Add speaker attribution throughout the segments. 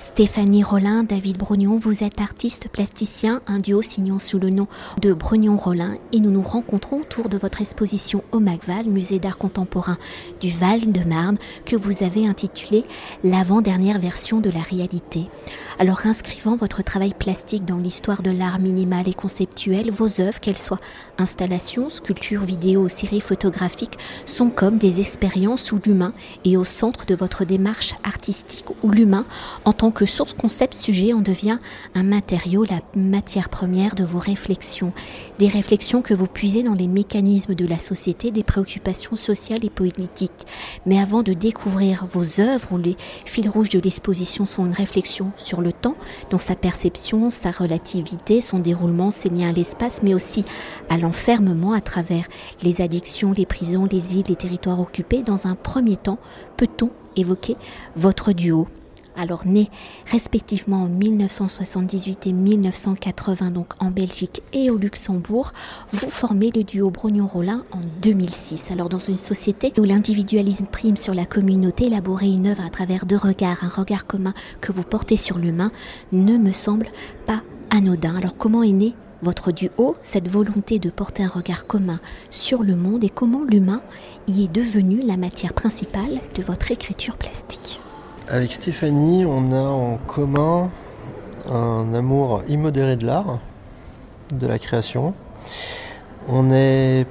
Speaker 1: Stéphanie Rollin, David Brognon, vous êtes artiste plasticien, un duo signant sous le nom de Brognon-Rollin et nous nous rencontrons autour de votre exposition au MACVAL, musée d'art contemporain du Val-de-Marne, que vous avez intitulée L'avant-dernière version de la réalité. Alors inscrivant votre travail plastique dans l'histoire de l'art minimal et conceptuel, vos œuvres, qu'elles soient installations, sculptures, vidéos séries photographiques, sont comme des expériences où l'humain est au centre de votre démarche artistique, où l'humain en tant que source concept sujet en devient un matériau, la matière première de vos réflexions. Des réflexions que vous puisez dans les mécanismes de la société, des préoccupations sociales et politiques. Mais avant de découvrir vos œuvres, où les fils rouges de l'exposition sont une réflexion sur le temps, dont sa perception, sa relativité, son déroulement, ses liens à l'espace, mais aussi à l'enfermement à travers les addictions, les prisons, les îles, les territoires occupés, dans un premier temps, peut-on évoquer votre duo? Alors né respectivement en 1978 et 1980 donc en Belgique et au Luxembourg, vous formez le duo Brognon-Rollin en 2006. Alors dans une société où l'individualisme prime sur la communauté, élaborer une œuvre à travers deux regards, un regard commun que vous portez sur l'humain, ne me semble pas anodin. Alors comment est né votre duo, cette volonté de porter un regard commun sur le monde et comment l'humain y est devenu la matière principale de votre écriture plastique?
Speaker 2: Avec Stéphanie, on a en commun un amour immodéré de l'art, de la création. On est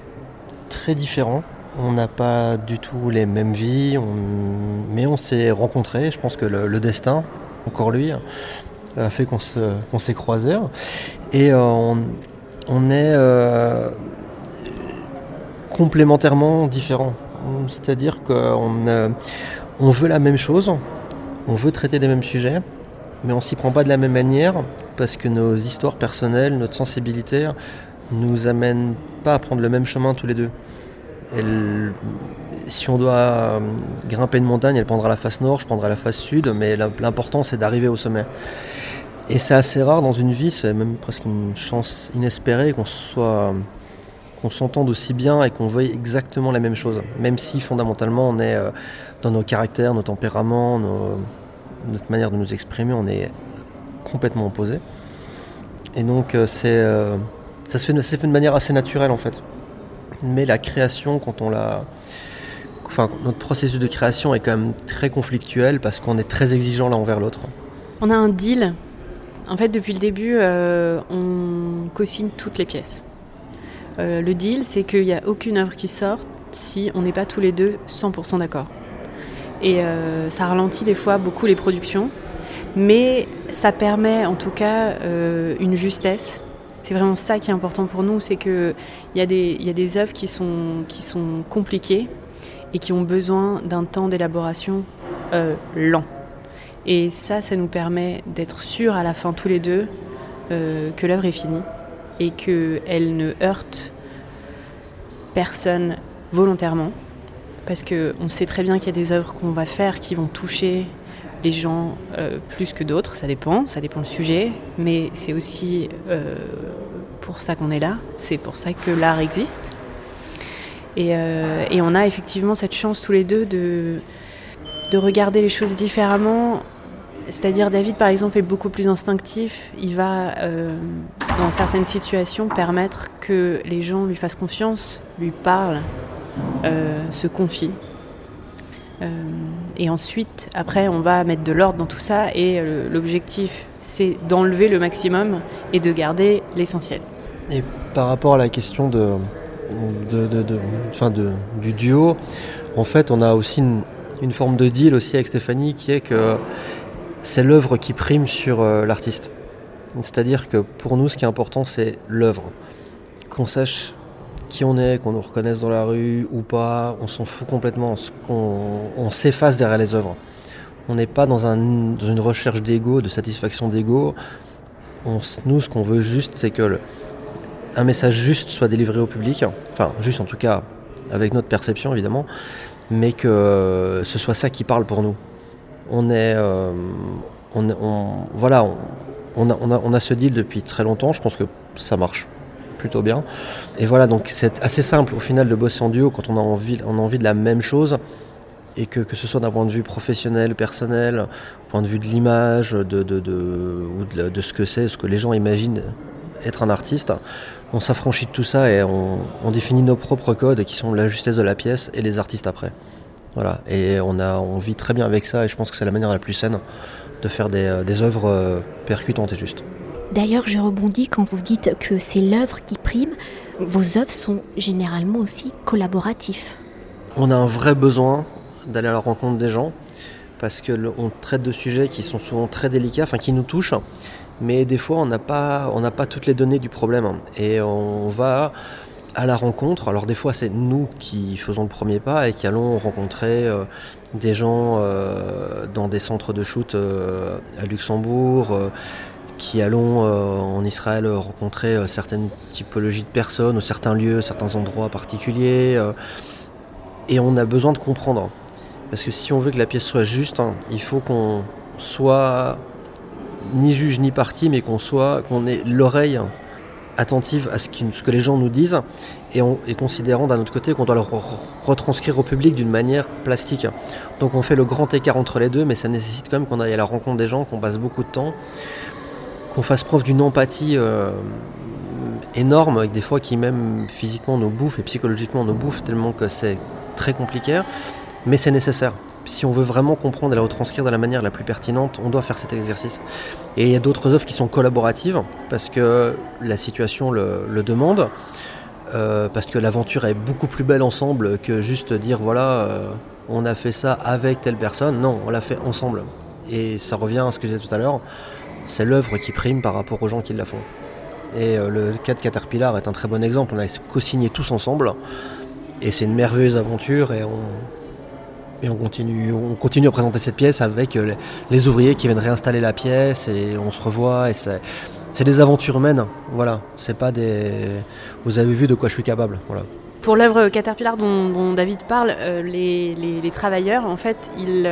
Speaker 2: très différents. On n'a pas du tout les mêmes vies, mais on s'est rencontrés. Je pense que le, destin, encore lui, a fait qu'on s'est croisés. Et euh, on, est euh, complémentairement différents. C'est-à-dire qu'on euh, veut la même chose, on veut traiter des mêmes sujets, mais on s'y prend pas de la même manière parce que nos histoires personnelles, notre sensibilité nous amènent pas à prendre le même chemin tous les deux. si on doit euh, grimper une montagne, elle prendra la face nord, je prendrai la face sud, mais l'important c'est d'arriver au sommet. Et c'est assez rare dans une vie, c'est même presque une chance inespérée qu'on soit qu'on s'entende aussi bien et qu'on veuille exactement la même chose, même si fondamentalement on est euh, dans nos caractères, nos tempéraments, notre manière de nous exprimer, on est complètement opposés. Et donc euh, c'est, euh, ça, se fait, ça de manière assez naturelle en fait. Mais la création, quand on la... Enfin, notre processus de création est quand même très conflictuel parce qu'on est très exigeant l'un envers l'autre.
Speaker 3: On a un deal. En fait, depuis le début, euh, on co-signe toutes les pièces. le deal, c'est qu'il n'y a aucune œuvre qui sort si on n'est pas tous les deux 100% d'accord. Et euh, ça ralentit des fois beaucoup les productions. Mais ça permet en tout cas euh, une justesse. C'est vraiment ça qui est important pour nous, c'est qu'il y, a des, y a des œuvres qui sont, compliquées et qui ont besoin d'un temps d'élaboration euh, lent. Et ça, ça nous permet d'être sûrs à la fin tous les deux que l'œuvre est finie et qu'elle ne heurte personne volontairement parce qu'on sait très bien qu'il y a des œuvres qu'on va faire qui vont toucher les gens euh, plus que d'autres, ça dépend, ça dépend le sujet, mais c'est aussi euh, pour ça qu'on est là, c'est pour ça que l'art existe. Euh, et, on a effectivement cette chance tous les deux de, de regarder les choses différemment. C'est-à-dire David par exemple est beaucoup plus instinctif, il va dans certaines situations permettre que les gens lui fassent confiance, lui parlent, euh, se confie. Euh, et ensuite, après, on va mettre de l'ordre dans tout ça et euh, l'objectif, c'est d'enlever le maximum et de garder l'essentiel.
Speaker 2: Et par rapport à la question de, de, de, de, du duo, en fait, on a aussi une, une, forme de deal aussi avec Stéphanie qui est que c'est l'œuvre qui prime sur l'artiste. C'est-à-dire que pour nous, ce qui est important, c'est l'œuvre. Qu'on sache qui on est, qu'on nous reconnaisse dans la rue ou pas, on s'en fout complètement, on, s'efface derrière les œuvres. On n'est pas dans, une recherche d'ego, de satisfaction d'ego. nous, ce qu'on veut juste, c'est que un message juste soit délivré au public, enfin juste en tout cas avec notre perception évidemment, mais que ce soit ça qui parle pour nous. On est, euh, voilà, on, a, on a ce deal depuis très longtemps. Je pense que ça marche plutôt bien. Et voilà, donc c'est assez simple au final de bosser en duo quand on a envie, de la même chose. et que, ce soit d'un point de vue professionnel, personnel, point de vue de l'image, de, ou de, ce que c'est, ce que les gens imaginent être un artiste, on s'affranchit de tout ça et on, définit nos propres codes qui sont la justesse de la pièce et les artistes après. Voilà, et on, vit très bien avec ça et je pense que c'est la manière la plus saine de faire des, des œuvres percutantes et justes.
Speaker 1: D'ailleurs, je rebondis quand vous dites que c'est l'œuvre qui prime. Vos œuvres sont généralement aussi collaboratifs.
Speaker 2: On a un vrai besoin d'aller à la rencontre des gens parce que le, on traite de sujets qui sont souvent très délicats, enfin qui nous touchent, mais des fois on n'a pas, pas toutes les données du problème et on va à la rencontre. Alors des fois c'est nous qui faisons le premier pas et qui allons rencontrer euh, des gens euh, dans des centres de shoot euh, à Luxembourg qui allons euh, en Israël rencontrer euh, certaines typologies de personnes, ou certains lieux, certains endroits particuliers. Euh, et on a besoin de comprendre. Parce que si on veut que la pièce soit juste, hein, il faut qu'on soit ni juge ni parti, mais qu'on soit, qu'on ait l'oreille attentive à ce, que les gens nous disent et considérant d'un autre côté qu'on doit le retranscrire au public d'une manière plastique. Donc on fait le grand écart entre les deux, mais ça nécessite quand même qu'on aille à la rencontre des gens, qu'on passe beaucoup de temps qu'on fasse preuve d'une empathie euh, énorme, avec des fois qui même physiquement nous bouffe et psychologiquement nous bouffe, tellement que c'est très compliqué, mais c'est nécessaire. Si on veut vraiment comprendre et la retranscrire de la manière la plus pertinente, on doit faire cet exercice. Et il y a d'autres œuvres qui sont collaboratives, parce que la situation le, le demande, euh, parce que l'aventure est beaucoup plus belle ensemble que juste dire voilà, euh, on a fait ça avec telle personne. Non, on l'a fait ensemble. Et ça revient à ce que je disais tout à l'heure c'est l'œuvre qui prime par rapport aux gens qui la font. Et euh, le cas de Caterpillar est un très bon exemple. On a co-signé tous ensemble. Et c'est une merveilleuse aventure. Et on, et on, continue, on continue à présenter cette pièce avec euh, les, ouvriers qui viennent réinstaller la pièce. Et on se revoit. Et c'est, des aventures humaines. Voilà. C'est pas des. Vous avez vu de quoi je suis capable. Voilà.
Speaker 3: Pour l'œuvre Caterpillar dont, David parle, euh, les, les, travailleurs, en fait, ils,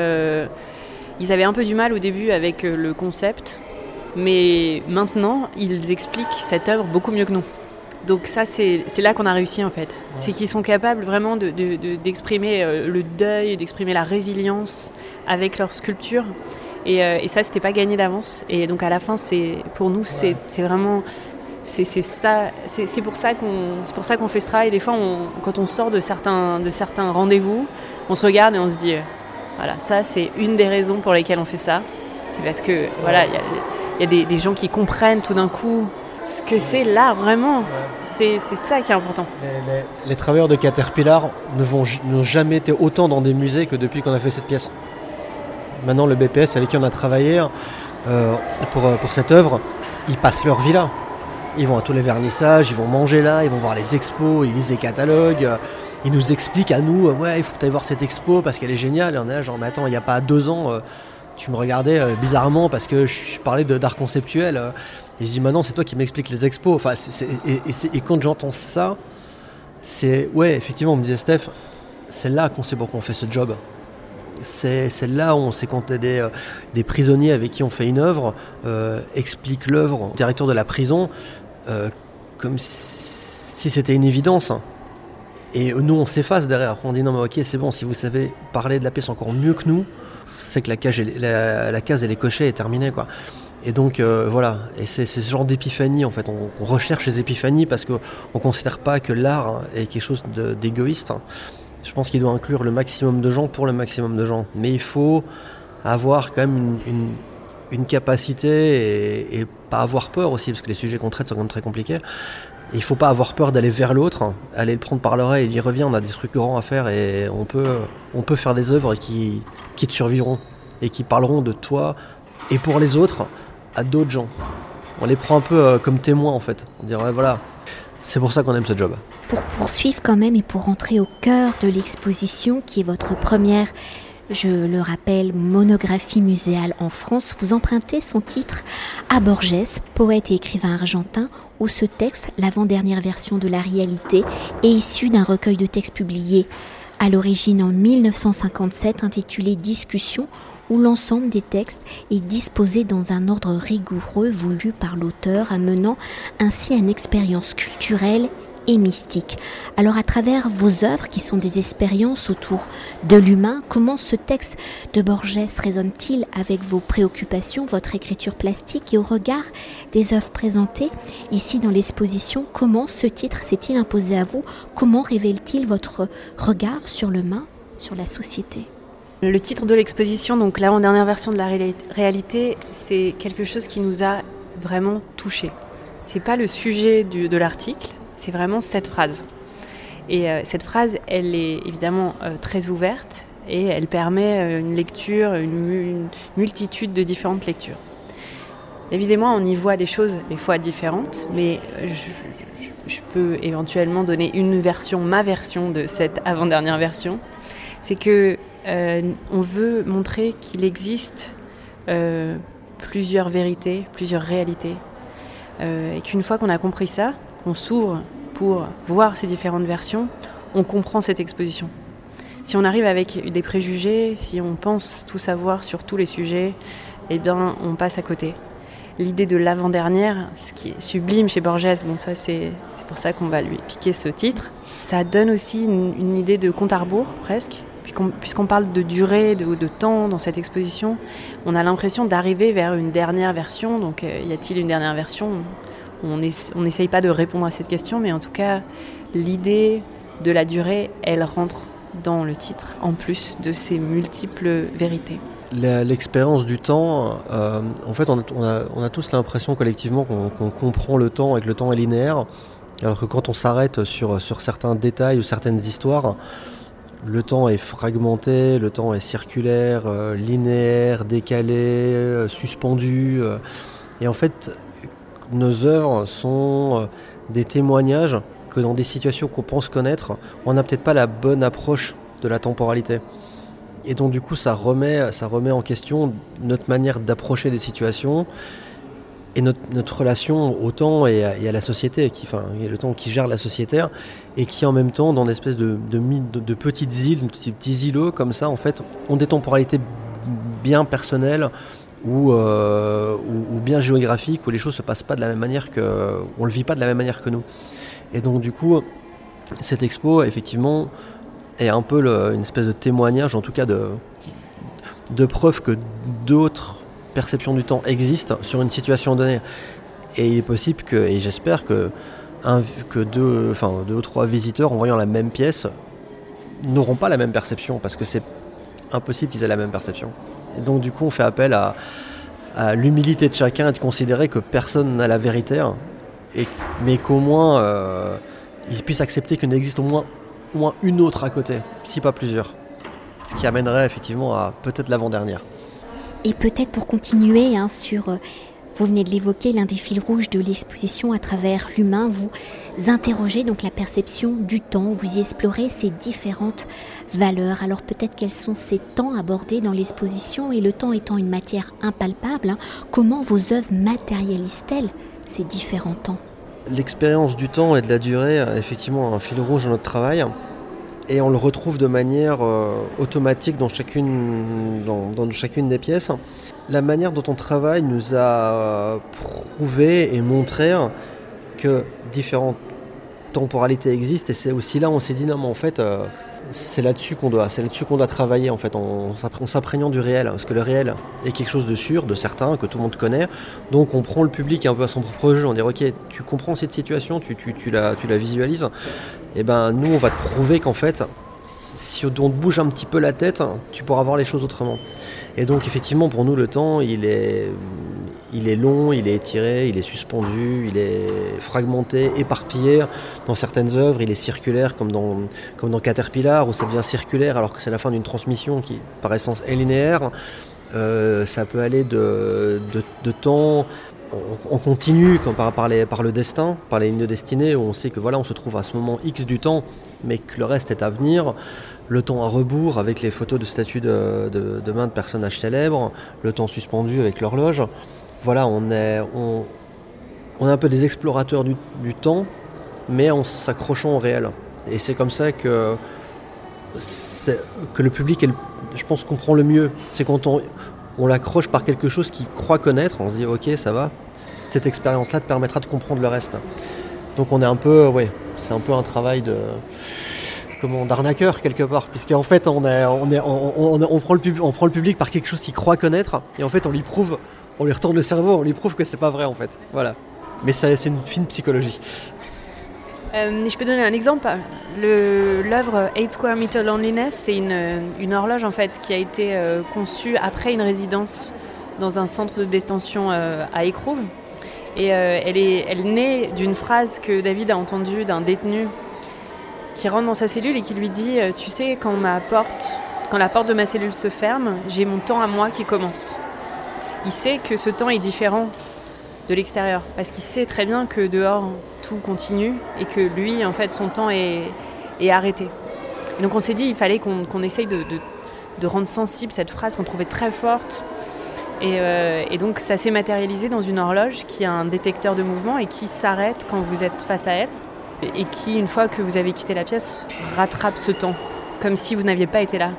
Speaker 3: ils avaient un peu du mal au début avec le concept mais maintenant, ils expliquent cette œuvre beaucoup mieux que nous. Donc ça, c'est là qu'on a réussi en fait. Ouais. C'est qu'ils sont capables vraiment d'exprimer de, de, de, le deuil, d'exprimer la résilience avec leur sculpture. Et, euh, et ça, c'était pas gagné d'avance. Et donc à la fin, c'est pour nous, ouais. c'est vraiment c'est ça c'est pour ça qu'on c'est pour ça qu'on fait ce travail des fois on, quand on sort de certains de certains rendez-vous on se regarde et on se dit voilà ça c'est une des raisons pour lesquelles on fait ça c'est parce que ouais. voilà y a, y a des, des, gens qui comprennent tout d'un coup ce que c'est l'art vraiment. C'est ça qui est important.
Speaker 2: Les, les, les travailleurs de Caterpillar n'ont jamais été autant dans des musées que depuis qu'on a fait cette pièce. Maintenant, le BPS avec qui on a travaillé euh, pour, pour cette œuvre, ils passent leur vie là. Ils vont à tous les vernissages, ils vont manger là, ils vont voir les expos, ils lisent les catalogues, ils nous expliquent à nous, ouais, il faut que tu ailles voir cette expo parce qu'elle est géniale. Et on est là, genre, mais attends, il n'y a pas deux ans, euh, tu me regardais euh, bizarrement parce que je parlais d'art conceptuel. Euh, et je dis maintenant c'est toi qui m'expliques les expos. Enfin, et, quand j'entends ça, c'est ouais effectivement on me disait Steph, c'est là qu'on sait pourquoi on fait ce job. C'est là où on sait quand des, euh, des prisonniers avec qui on fait une œuvre euh, expliquent l'œuvre au directeur de la prison comme si c'était une évidence. Et nous on s'efface derrière. On dit non mais ok c'est bon si vous savez parler de la pièce encore mieux que nous, c'est que la case, la, case et les cochets est terminée quoi. Et donc euh, voilà, et c'est ce genre d'épiphanie en fait. On, recherche les épiphanies parce qu'on ne considère pas que l'art est quelque chose d'égoïste. Je pense qu'il doit inclure le maximum de gens pour le maximum de gens. Mais il faut avoir quand même une capacité et, et, pas avoir peur aussi, parce que les sujets qu'on traite sont quand même très compliqués. Il faut pas avoir peur d'aller vers l'autre, aller le prendre par l'oreille, il y revient, on a des trucs grands à faire et on peut, on peut faire des œuvres qui, qui te survivront et qui parleront de toi et pour les autres à d'autres gens. On les prend un peu euh, comme témoins en fait. On dirait voilà, c'est pour ça qu'on aime ce job.
Speaker 1: Pour poursuivre quand même et pour rentrer au cœur de l'exposition qui est votre première, je le rappelle, monographie muséale en France, vous empruntez son titre à Borges, poète et écrivain argentin, où ce texte, l'avant-dernière version de la réalité, est issu d'un recueil de textes publiés à l'origine en 1957 intitulé Discussion, où l'ensemble des textes est disposé dans un ordre rigoureux voulu par l'auteur, amenant ainsi à une expérience culturelle et mystique. Alors à travers vos œuvres qui sont des expériences autour de l'humain, comment ce texte de Borges résonne-t-il avec vos préoccupations, votre écriture plastique et au regard des œuvres présentées ici dans l'exposition, comment ce titre s'est-il imposé à vous? Comment révèle-t-il votre regard sur l'humain, sur la société?
Speaker 3: Le titre de l'exposition, donc l'avant-dernière version de la réalité, c'est quelque chose qui nous a vraiment touchés. C'est pas le sujet de l'article, c'est vraiment cette phrase. Et euh, cette phrase, elle est évidemment euh, très ouverte et elle permet euh, une lecture, une, multitude de différentes lectures. Évidemment, on y voit des choses des fois différentes, mais je, peux éventuellement donner une version, ma version de cette avant-dernière version. C'est que on veut montrer qu'il existe plusieurs vérités, plusieurs réalités. Et qu'une fois qu'on a compris ça, s'ouvre pour voir ces différentes versions, on comprend cette exposition. Si on arrive avec des préjugés, si on pense tout savoir sur tous les sujets, eh bien, on passe à côté. L'idée de l'avant-dernière, ce qui est sublime chez Borges, bon, ça c'est pour ça qu'on va lui piquer ce titre, ça donne aussi une, idée de compte à rebours presque, puisqu'on parle de durée, de, temps dans cette exposition, on a l'impression d'arriver vers une dernière version. Donc, euh, y a-t-il une dernière version? On n'essaye pas de répondre à cette question, mais en tout cas, l'idée de la durée, elle rentre dans le titre, en plus de ces multiples vérités.
Speaker 2: L'expérience du temps, euh, en fait, on a, tous l'impression collectivement qu'on comprend le temps et que le temps est linéaire, alors que quand on s'arrête sur, sur certains détails ou certaines histoires, le temps est fragmenté, le temps est circulaire, euh, linéaire, décalé, euh, suspendu. Et en fait, nos œuvres sont des témoignages que dans des situations qu'on pense connaître, on n'a peut-être pas la bonne approche de la temporalité. Et donc du coup, ça remet, ça remet en question notre manière d'approcher des situations et notre, relation au temps et à, la société, qui, enfin, le temps qui gère la société, et qui en même temps, dans des espèces de, de, petites îles, de petits îlots comme ça, en fait, ont des temporalités bien personnelles ou, euh, ou, bien géographiques, où les choses se passent pas de la même manière que, on le vit pas de la même manière que nous. Et donc du coup, cette expo, effectivement, est un peu une espèce de témoignage, en tout cas de, de preuve que d'autres perception du temps existe sur une situation donnée. Et il est possible que, et j'espère que, que deux, enfin, deux ou trois visiteurs en voyant la même pièce n'auront pas la même perception parce que c'est impossible qu'ils aient la même perception. Et donc du coup on fait appel à, l'humilité de chacun et de considérer que personne n'a la vérité, et, mais qu'au moins euh, ils puissent accepter qu'il n'existe au moins, au moins une autre à côté, si pas plusieurs. Ce qui amènerait effectivement à peut-être l'avant-dernière.
Speaker 1: Et peut-être pour continuer hein, sur, euh, vous venez de l'évoquer, l'un des fils rouges de l'exposition à travers l'humain, vous interrogez donc la perception du temps, vous y explorez ces différentes valeurs. Alors peut-être quels sont ces temps abordés dans l'exposition et le temps étant une matière impalpable, hein, comment vos œuvres matérialisent-elles ces différents temps?
Speaker 2: L'expérience du temps et de la durée, effectivement, un fil rouge dans notre travail et on le retrouve de manière euh, automatique dans chacune, dans, chacune des pièces. La manière dont on travaille nous a prouvé et montré que différentes temporalités existent et c'est aussi là où on s'est dit non mais en fait euh, c'est là-dessus qu'on doit, qu'on doit travailler en fait, en, du réel, parce que le réel est quelque chose de sûr, de certain, que tout le monde connaît. Donc on prend le public un peu à son propre jeu, on dit ok, tu comprends cette situation, tu, tu, la, tu la visualises, et eh ben nous on va te prouver qu'en fait, si on te bouge un petit peu la tête, tu pourras voir les choses autrement. Et donc effectivement pour nous le temps il est, long, il est étiré, il est suspendu, il est fragmenté, éparpillé. Dans certaines œuvres, il est circulaire, comme dans, comme dans Caterpillar, où ça devient circulaire alors que c'est la fin d'une transmission qui, par essence, est linéaire. Euh, ça peut aller de, de, temps on continue par, par, par, le destin, par les lignes de destinée, où on sait que voilà, on se trouve à ce moment X du temps, mais que le reste est à venir. Le temps à rebours avec les photos de statues de, de, de main de personnages célèbres, le temps suspendu avec l'horloge voilà, on est, on, on est un peu des explorateurs du, temps, mais en s'accrochant au réel. Et c'est comme ça que, que le public, je pense, comprend le mieux. C'est quand on l'accroche par quelque chose qu'il croit connaître, on se dit ok, ça va, cette expérience-là te permettra de comprendre le reste. Donc on est un peu, ouais, c'est un peu un travail de comment d'arnaqueur quelque part, puisqu'en fait on, est, on, est, on, prend le public, on prend le public par quelque chose qu'il croit connaître, et en fait on lui prouve, on lui retourne le cerveau, on lui prouve que c'est pas vrai en fait. Voilà. Mais c'est une fine psychologie.
Speaker 3: Euh, je peux donner un exemple. L'œuvre 8 Square Meter Loneliness, c'est une, une, horloge en fait qui a été euh, conçue après une résidence dans un centre de détention euh, à Écrouve. Et elle, est, elle naît d'une phrase que David a entendue d'un détenu qui rentre dans sa cellule et qui lui dit Tu sais, quand, ma porte, quand la porte de ma cellule se ferme, j'ai mon temps à moi qui commence. Il sait que ce temps est différent de l'extérieur parce qu'il sait très bien que dehors tout continue et que lui en fait son temps est, arrêté. donc on s'est dit il fallait qu'on essaye de, rendre sensible cette phrase qu'on trouvait très forte euh, et, donc ça s'est matérialisé dans une horloge qui a un détecteur de mouvement et qui s'arrête quand vous êtes face à elle et qui une fois que vous avez quitté la pièce rattrape ce temps comme si vous n'aviez pas été là.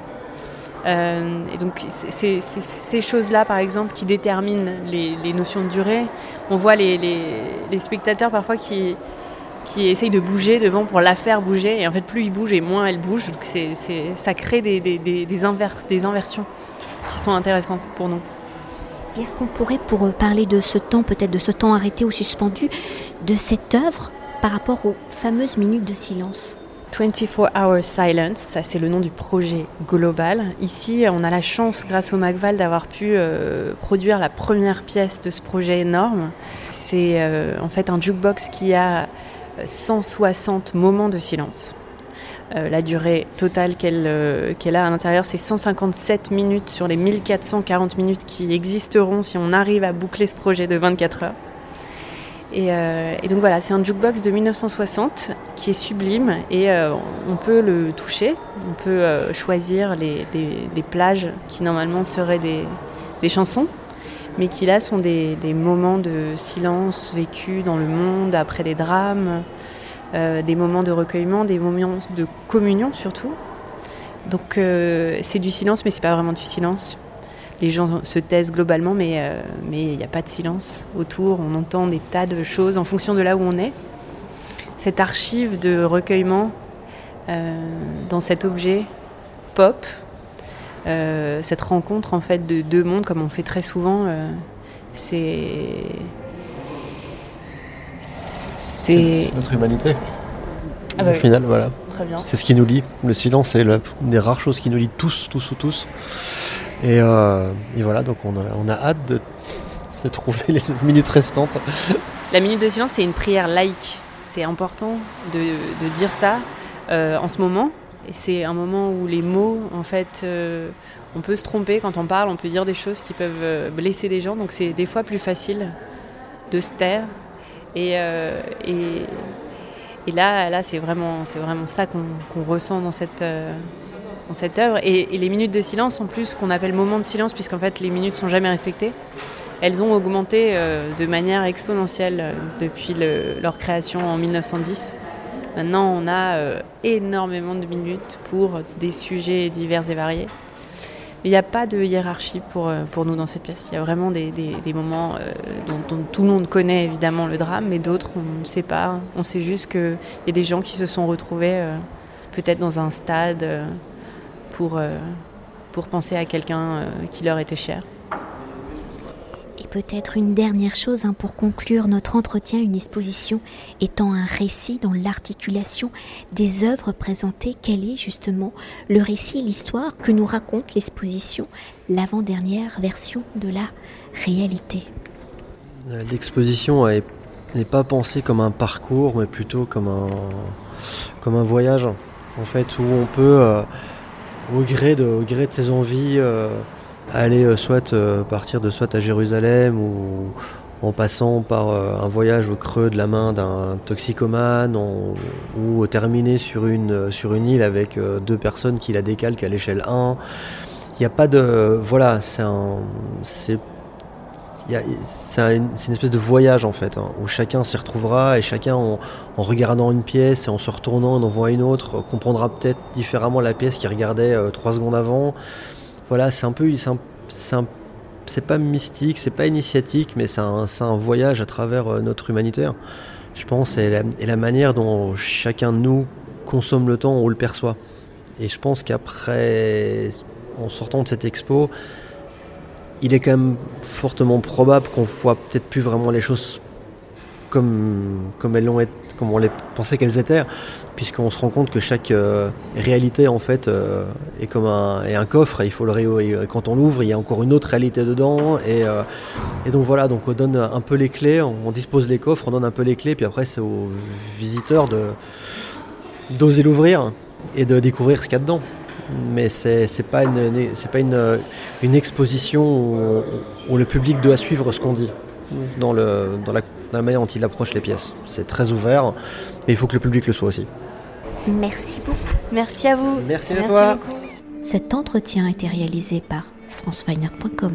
Speaker 3: Euh, et donc c'est ces choses-là, par exemple, qui déterminent les, notions de durée. On voit les, spectateurs parfois qui, qui essayent de bouger devant pour la faire bouger. Et en fait, plus ils bougent et moins elle bouge. Donc ça crée des, des, des, inversions qui sont intéressantes pour nous.
Speaker 1: Est-ce qu'on pourrait, pour parler de ce temps, peut-être de ce temps arrêté ou suspendu, de cette œuvre par rapport aux fameuses minutes de silence?
Speaker 3: 24 Hour Silence, ça c'est le nom du projet global. Ici, on a la chance, grâce au MacVal, d'avoir pu euh, produire la première pièce de ce projet énorme. C'est euh, en fait un jukebox qui a 160 moments de silence. Euh, la durée totale qu'elle a à l'intérieur, c'est 157 minutes sur les 1440 minutes qui existeront si on arrive à boucler ce projet de 24 heures. Euh, et, donc voilà, c'est un jukebox de 1960 qui est sublime et euh, on peut le toucher, on peut euh, choisir les, des, plages qui normalement seraient des, chansons, mais qui là sont des, moments de silence vécus dans le monde après des drames, des moments de recueillement, des moments de communion surtout. Donc c'est du silence, mais c'est pas vraiment du silence les gens se taisent globalement, mais euh, mais il n'y a pas de silence autour. On entend des tas de choses en fonction de là où on est. Cette archive de recueillement euh, dans cet objet pop, euh, cette rencontre en fait de deux mondes, comme on fait très souvent, c'est
Speaker 2: c'est notre humanité.
Speaker 3: Ah bah
Speaker 2: Au final, voilà. C'est ce qui nous lie. Le silence, c'est l'une des rares choses qui nous lie tous, tous ou tous. Euh, et, voilà, donc on a, hâte de, trouver les minutes restantes.
Speaker 3: La minute de silence, c'est une prière laïque. C'est important de, dire ça euh, en ce moment. Et c'est un moment où les mots, en fait, euh, on peut se tromper quand on parle, on peut dire des choses qui peuvent blesser des gens. Donc c'est des fois plus facile de se taire. Et, et, là, là c'est vraiment, vraiment ça qu'on ressent dans cette cette œuvre. Et, les minutes de silence, en plus, qu'on appelle moments de silence, puisqu'en fait les minutes sont jamais respectées, elles ont augmenté euh, de manière exponentielle euh, depuis leur création en 1910. Maintenant, on a euh, énormément de minutes pour des sujets divers et variés. Il n'y a pas de hiérarchie pour, pour nous dans cette pièce. Il y a vraiment des, moments dont, tout le monde connaît évidemment le drame, mais d'autres on ne sait pas. On sait juste qu'il y a des gens qui se sont retrouvés peut-être dans un stade pour, euh, pour penser à quelqu'un euh, qui leur était cher.
Speaker 1: Et peut-être une dernière chose hein, pour conclure notre entretien, une exposition étant un récit dans l'articulation des œuvres présentées, quel est justement le récit et l'histoire que nous raconte l'exposition, l'avant-dernière version de la réalité?
Speaker 2: L'exposition n'est pas pensée comme un parcours, mais plutôt comme un, comme un voyage, en fait, où on peut... Euh, au gré de, au gré de ses envies, euh, aller euh, soit euh, partir de soit à Jérusalem ou en passant par un voyage au creux de la main d'un toxicomane ou terminer sur une, sur une île avec deux personnes qui la décalquent à l'échelle 1. Il n'y a pas de... Voilà, c'est. C'est une, espèce de voyage en fait, hein, où chacun s'y retrouvera et chacun en, regardant une pièce et en se retournant, en en voit une autre, comprendra peut-être différemment la pièce qu'il regardait euh, trois secondes avant. Voilà, c'est un peu, c'est pas mystique, c'est pas initiatique, mais c'est un, voyage à travers euh, notre humanitaire. je pense, et la, manière dont chacun de nous consomme le temps ou le perçoit. Et je pense qu'après, en sortant de cette expo, il est quand même fortement probable qu'on voit peut-être plus vraiment les choses comme, comme elles l'ont comme on les pensait qu'elles étaient, puisqu'on se rend compte que chaque euh, réalité en fait euh, est comme un, est un coffre il faut le et quand on l'ouvre il y a encore une autre réalité dedans et, euh, et, donc voilà donc on donne un peu les clés, on dispose les coffres, on donne un peu les clés puis après c'est aux visiteurs de d'oser l'ouvrir et de découvrir ce qu'il y a dedans mais c'est n'est pas, une, pas une, une exposition où, le public doit suivre ce qu'on dit dans, le, dans, la, dans la manière dont il approche les pièces. C'est très ouvert, mais il faut que le public le soit aussi.
Speaker 1: Merci beaucoup.
Speaker 3: Merci à vous.
Speaker 2: Merci à toi.
Speaker 1: Cet entretien a été réalisé par franceweiner.com.